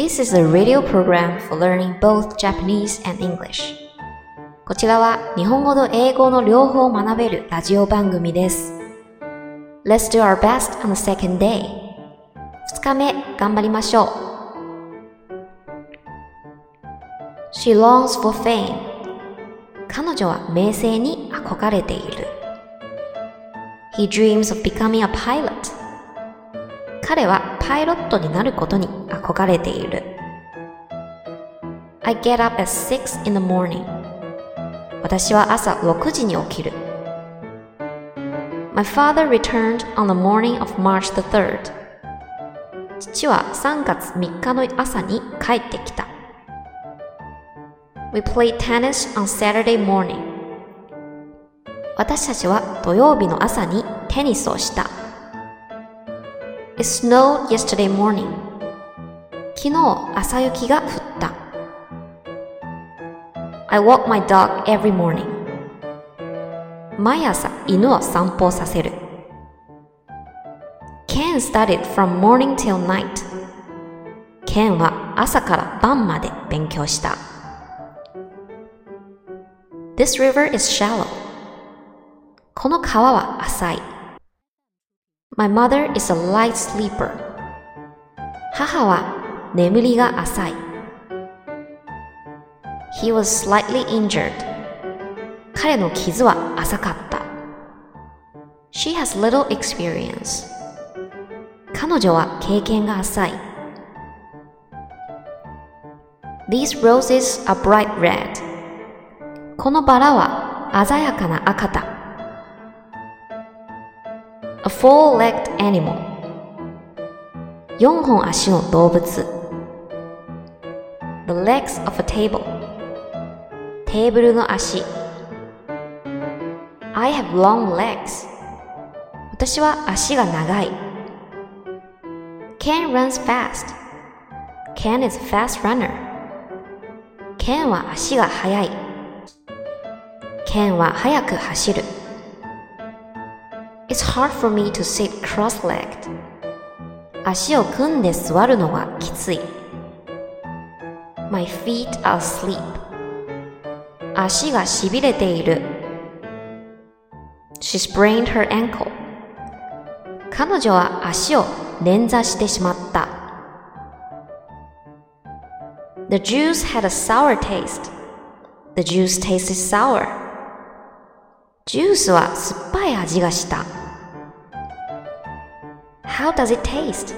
This is a radio program for learning both Japanese and English. こちらは日本語と英語の両方を学べるラジオ番組です。Let's do our best on the second day. 2日目、頑張りましょう。She longs for fame. 彼女は名声に憧れている。He dreams of becoming a pilot. 彼はパイロットになることに憧れている。I get up at 6 in the morning. 私は朝6時に起きる。My father returned on the morning of March the 3rd. 父は3月3日の朝に帰ってきた。We played tennis on Saturday morning. 私たちは土曜日の朝にテニスをした。It snowed yesterday morning. 昨日朝雪が降った。I walk my dog every morning. 毎朝犬を散歩させる。Ken studied from morning till night. Ken は朝から晩まで勉強した。This river is shallow. この川は浅い。My mother is a light sleeper. 母は眠りが浅い。He was slightly injured. 彼の傷は浅かった。She has little experience. 彼女は経験が浅い。These roses are bright red. このバラは鮮やかな赤だ。 Four-legged animal. 4本足の動物。The legs of a table. テーブルの足。I have long legs. 私は足が長い。Ken runs fast. Ken is a fast runner. Ken は足が速い。Ken は速く走る。It's hard for me to sit cross-legged. 足を組んで座るのがきつい。My feet are asleep. 足がしびれている。She sprained her ankle. 彼女は足を捻挫してしまった。The juice had a sour taste. The juice tasted sour. ジュースは酸っぱい味がした。How does it taste?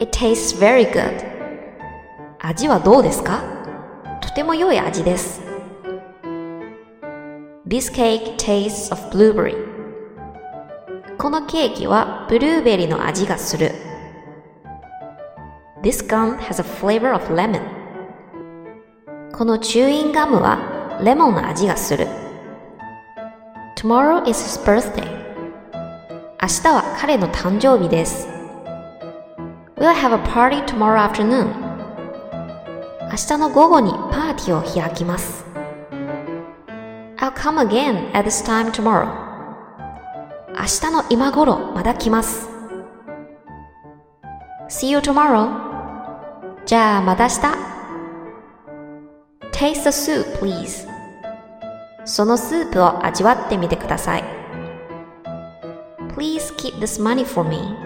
It tastes very good. 味はどうですかとても良い味です。This cake tastes of blueberry. このケーキはブルーベリーの味がする。This gum has a flavor of lemon. このチューインガムはレモンの味がする。Tomorrow is his birthday. 明日は彼の誕生日です。We'll have a party tomorrow afternoon. 明日の午後にパーティーを開きます。I'll come again at this time tomorrow. 明日の今頃まだ来ます。See you tomorrow. じゃあまた明日。Taste the soup, please. そのスープを味わってみてください。Please keep this money for me.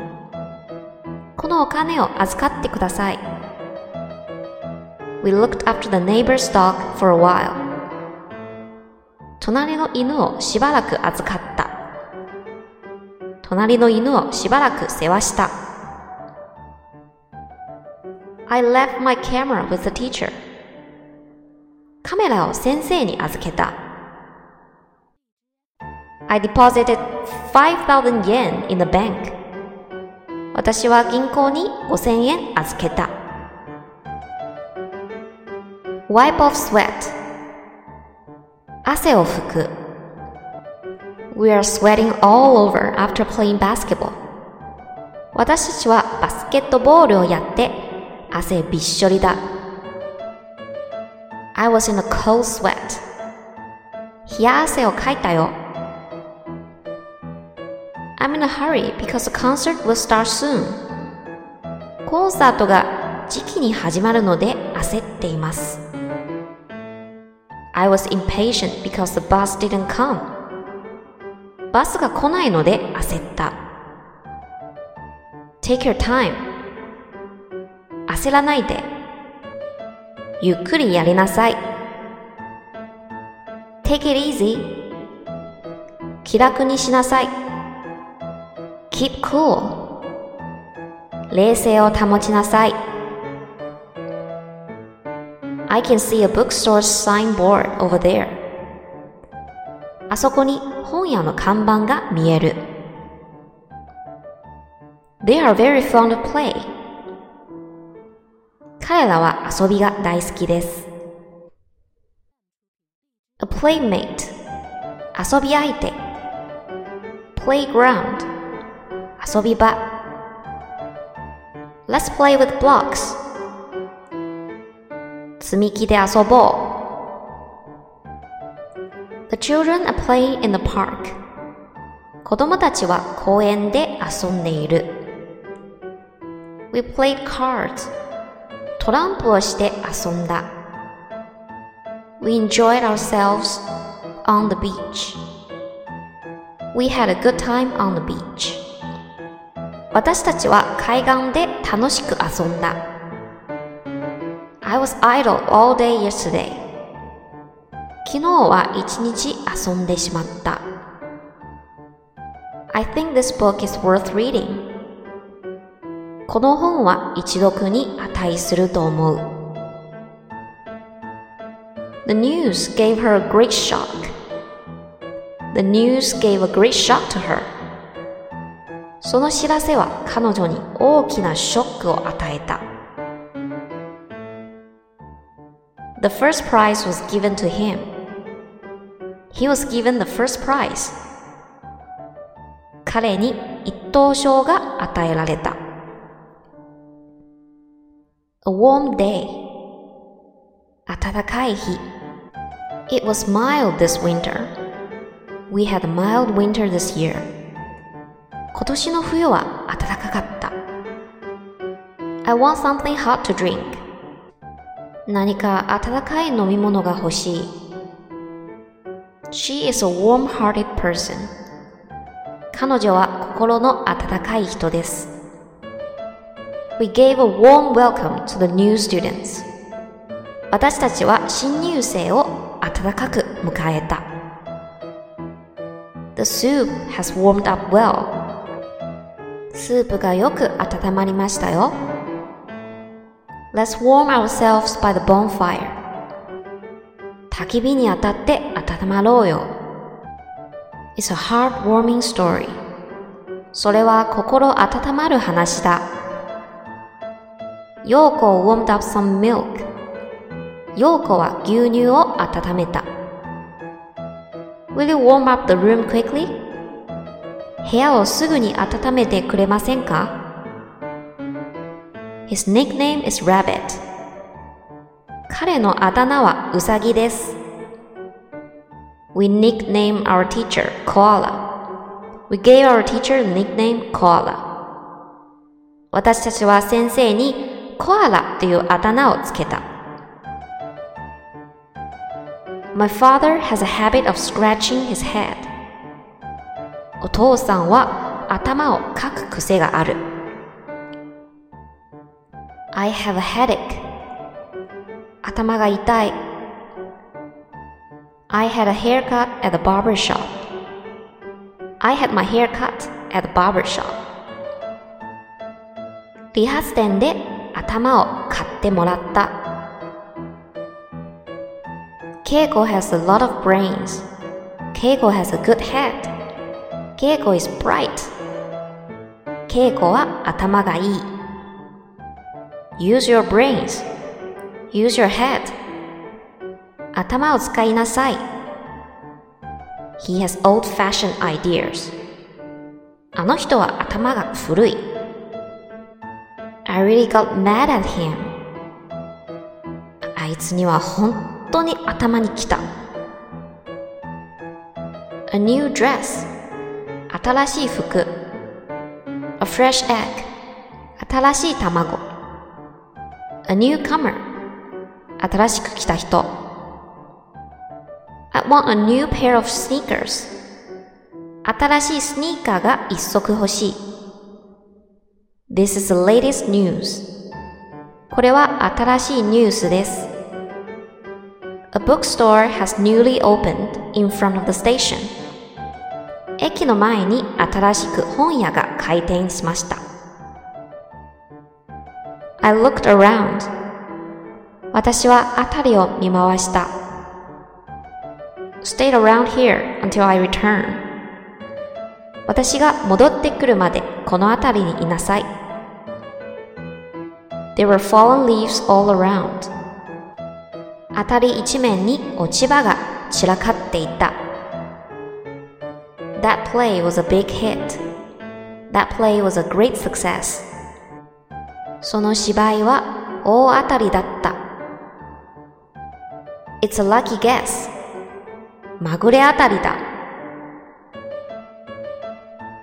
このお金を預かってください。We looked after the neighbor's dog for a while. 隣の犬をしばらく預かった。隣の犬をしばらく世話した。I left my camera with the teacher. カメラを先生に預けた。I deposited 5,000 yen in the bank. 私は銀行に5000円預けた。Wipe off sweat. 汗を拭く。We are sweating all over after playing basketball. 私たちはバスケットボールをやって汗びっしょりだ。I was in a cold sweat. 冷や汗をかいたよ。In a hurry because the concert will start soon. コンサートが時期に始まるので焦っています。I was impatient because the bus didn't come. バスが来ないので焦った。Take your time. 焦らないで。ゆっくりやりなさい。Take it easy. 気楽にしなさい。Keep cool. 冷静を保ちなさい。I can see a bookstore's signboard over there. あそこに本屋の看板が見える。They are very fond of play. 彼らは遊びが大好きです。A playmate 遊び相手 playground 遊び場 Let's play with blocks 積み木で遊ぼう The children are playing in the park 子供たちは公園で遊んでいる We played cards トランプをして遊んだ We enjoyed ourselves on the beach We had a good time on the beach 私たちは海岸で楽しく遊んだ I was idle all day yesterday 昨日は一日遊んでしまった I think this book is worth reading この本は一読に値すると思う The news gave her a great shock The news gave a great shock to her. その知らせは彼女に大きなショックを与えた。The first prize was given to him. He was given the first prize. 彼に一等賞が与えられた。A warm day. 暖かい日。It was mild this winter. We had a mild winter this year. 今年の冬は暖かかった。I want something hot to drink. 何か温かい飲み物が欲しい。She is a warm-hearted person. 彼女は心の温かい人です。We gave a warm welcome to the new students. 私たちは新入生を温かく迎えた。The soup has warmed up well. スープがよく温まりましたよ。Let's warm ourselves by the bonfire. 焚き火に当たって温まろうよ。It's a heartwarming story. それは心温まる話だ。ヨーコ warmed up some milk. ヨーコは牛乳を温めた。Will you warm up the room quickly? 部屋をすぐに温めてくれませんか ?His nickname is Rabbit. 彼のあだ名はウサギです。We nickname our teacher Koala. We gave our teacher the nickname Koala. 私たちは先生にコアラというあだ名をつけた。My father has a habit of scratching his head. お父さんは頭をかく癖がある。I have a headache. 頭が痛い。I had a haircut at the barber shop. I had my hair cut at the barber shop. 理髪店で頭を買ってもらった。Keiko has a lot of brains. Keiko has a good head. Keiko is bright. Keiko は頭がいい。Use your brains. Use your head. 頭を使いなさい。He has old-fashioned ideas. あの人は頭が古い。I really got mad at him. あいつには本当に頭にきた。A new dress 新しい服 A fresh egg 新しい卵 A newcomer. 新しく来た人。I want a new pair of sneakers. 新しいスニーカーが一足欲しい。This is the latest news. これは新しいニュースです。A bookstore has newly opened in front of the station. 駅の前に新しく本屋が開店しました。I looked around. 私は辺りを見回した。Stayed around here until I return. 私が戻ってくるまでこの辺りにいなさい。There were fallen leaves all around. 辺り一面に落ち葉が散らかっていた。That play was a big hit. That play was a great success. その芝居は大当たりだった。It's a lucky guess. まぐれ当たりだ。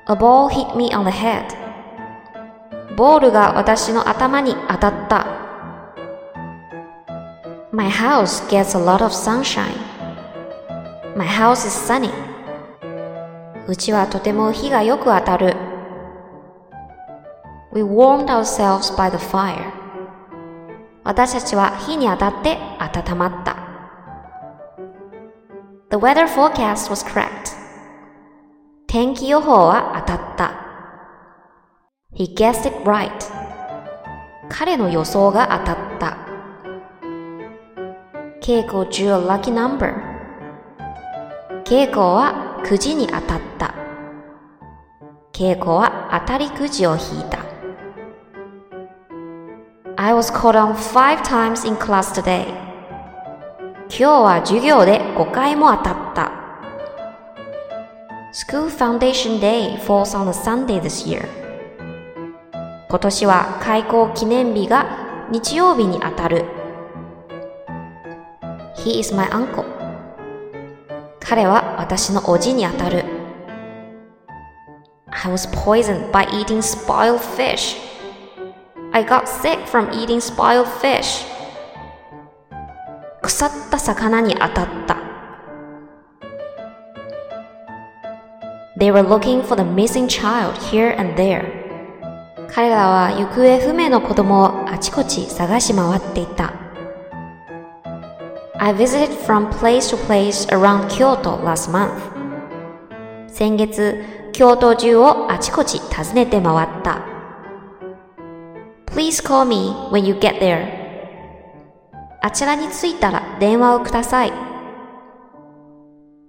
A ball hit me on the head. ボールが私の頭に当たった。My house gets a lot of sunshine. My house is sunny. うちはとても日がよく当たる。We warmed ourselves by the fire. 私たちは火に当たって温まった。The weather forecast was correct. 天気予報は当たった。He guessed it right. 彼の予想が当たった。稽古 drew a lucky number. 稽古はくじに当たった。稽古は当たりくじを引いた。I was called on five times in class today. 今日は授業で5回も当たった。School Foundation Day falls on a Sunday this year. 今年は開校記念日が日曜日に当たる。He is my uncle. 彼は私のおじにあたる。I was poisoned by eating spoiled fish. I got sick from eating spoiled fish. 腐った魚に当たった。They were looking for the missing child here and there. 彼らは行方不明の子供をあちこち探し回っていた。I visited from place to place around Kyoto last month. 先月、京都中をあちこち訪ねて回った。Please call me when you get there. あちらに着いたら電話をください。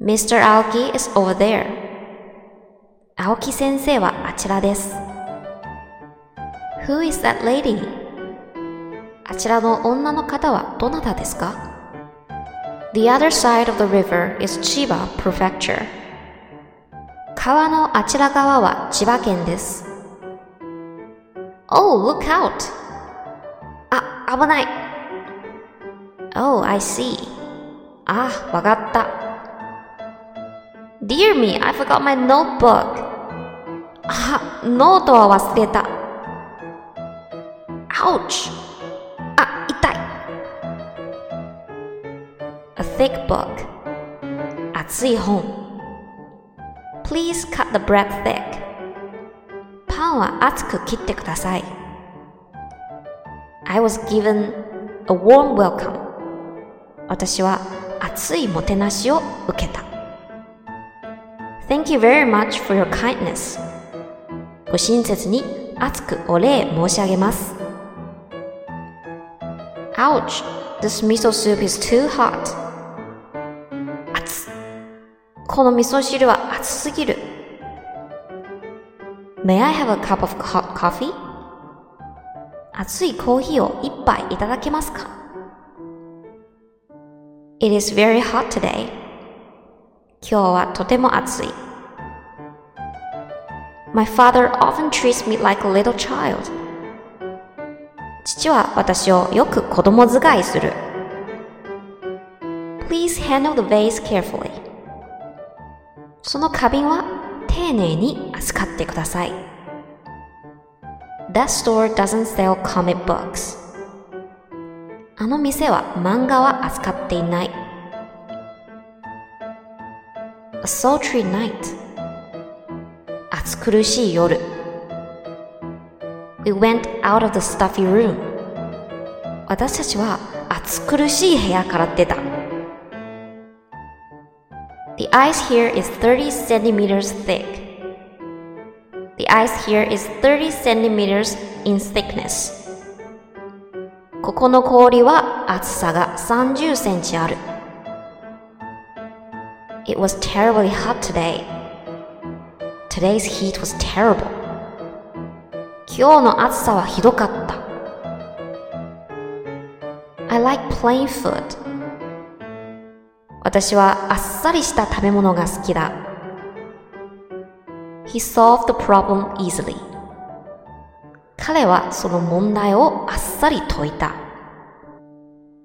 Mr. Aoki is over there. 青木先生はあちらです。Who is that lady? あちらの女の方はどなたですか The other side of the river is Chiba Prefecture. 川のあちら側は千葉県です。Oh, look out! あ、危ない。Oh, I see. あ、わかった。Dear me, I forgot my notebook. あ、ノートは忘れた。Ouch! Thick book. 厚い本。Please cut the bread thick. パンは厚く切ってください。I was given a warm welcome. 私は熱いもてなしを受けた。Thank you very much for your kindness. ご親切に熱くお礼申し上げます。Ouch! This miso soup is too hot. この味噌汁は熱すぎる。May I have a cup of hot coffee? 熱いコーヒーを一杯いただけますか It is very hot today. 今日はとても暑い。My father often treats me like a little child. 父は私をよく子供使いする。Please handle the vase carefully. その花瓶は丁寧に扱ってください。That store doesn't sell comic books. あの店は漫画は扱っていない。A sultry night. 暑苦しい夜。We went out of the stuffy room. 私たちは暑苦しい部屋から出た。The ice here is 30 centimeters thick. The ice here is 30 centimeters in thickness. ここの氷は厚さが30センチある。It was terribly hot today. Today's heat was terrible. 今日の暑さはひどかった。I like plain food. 私はあっさりした食べ物が好きだ。He solved the problem easily. 彼はその問題をあっさり解いた。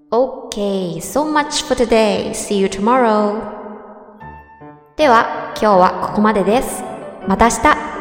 Okay, so much for today. See you tomorrow. では、今日はここまでです。また明日